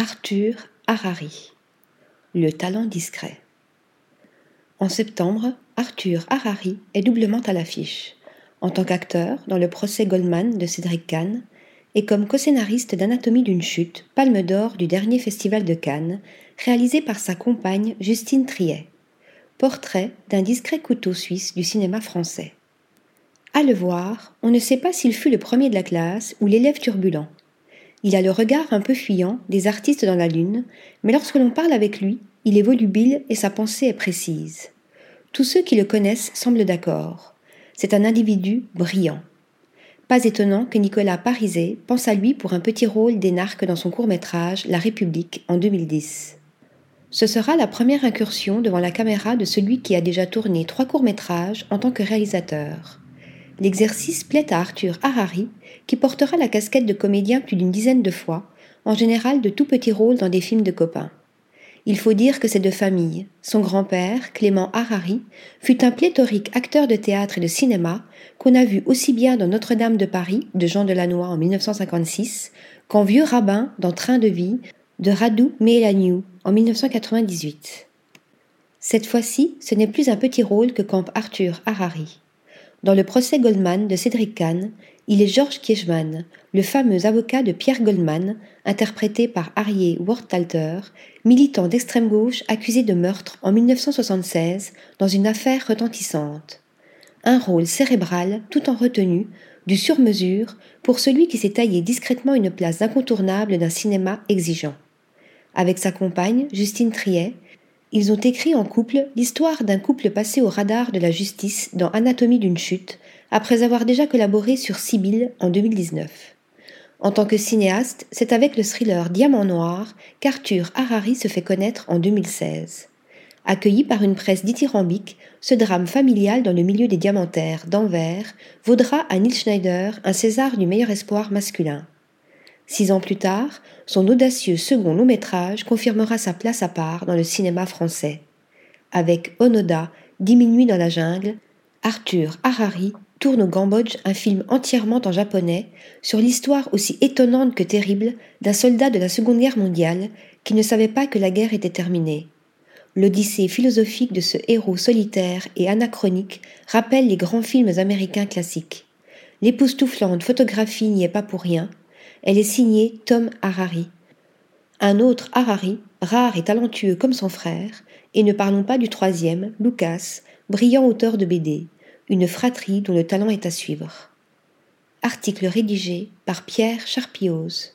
Arthur Harari. Le talent discret. En septembre, Arthur Harari est doublement à l'affiche, en tant qu'acteur dans le procès Goldman de Cédric Kahn et comme co-scénariste d'Anatomie d'une chute, palme d'or du dernier festival de Cannes, réalisé par sa compagne Justine Triet. Portrait d'un discret couteau suisse du cinéma français. À le voir, on ne sait pas s'il fut le premier de la classe ou l'élève turbulent. Il a le regard un peu fuyant des artistes dans la lune, mais lorsque l'on parle avec lui, il est volubile et sa pensée est précise. Tous ceux qui le connaissent semblent d'accord. C'est un individu brillant. Pas étonnant que Nicolas Pariset pense à lui pour un petit rôle d'énarque dans son court-métrage La République en 2010. Ce sera la première incursion devant la caméra de celui qui a déjà tourné trois courts-métrages en tant que réalisateur. L'exercice plaît à Arthur Harari, qui portera la casquette de comédien plus d'une dizaine de fois, en général de tout petits rôles dans des films de copains. Il faut dire que c'est de famille. Son grand-père, Clément Harari, fut un pléthorique acteur de théâtre et de cinéma qu'on a vu aussi bien dans Notre-Dame de Paris de Jean Delannoy en 1956 qu'en Vieux rabbin dans Train de vie de Radu Mélaniou en 1998. Cette fois-ci, ce n'est plus un petit rôle que campe Arthur Harari. Dans le procès Goldman de Cédric Kahn, il est Georges Kiechman, le fameux avocat de Pierre Goldman, interprété par Arié Wortalter, militant d'extrême gauche accusé de meurtre en 1976 dans une affaire retentissante. Un rôle cérébral, tout en retenue, du sur-mesure pour celui qui s'est taillé discrètement une place incontournable d'un cinéma exigeant. Avec sa compagne, Justine Triet, ils ont écrit en couple l'histoire d'un couple passé au radar de la justice dans Anatomie d'une chute, après avoir déjà collaboré sur Sibylle en 2019. En tant que cinéaste, c'est avec le thriller Diamant Noir qu'Arthur Harari se fait connaître en 2016. Accueilli par une presse dithyrambique, ce drame familial dans le milieu des diamantaires d'Anvers vaudra à Neil Schneider un César du meilleur espoir masculin. Six ans plus tard, son audacieux second long métrage confirmera sa place à part dans le cinéma français. Avec Onoda, Dix minuit dans la jungle, Arthur Harari tourne au Cambodge un film entièrement en japonais sur l'histoire aussi étonnante que terrible d'un soldat de la Seconde Guerre mondiale qui ne savait pas que la guerre était terminée. L'odyssée philosophique de ce héros solitaire et anachronique rappelle les grands films américains classiques. L'époustouflante photographie n'y est pas pour rien. Elle est signée Tom Harari. Un autre Harari, rare et talentueux comme son frère, et ne parlons pas du troisième, Lucas, brillant auteur de BD une fratrie dont le talent est à suivre. Article rédigé par Pierre Charpioz.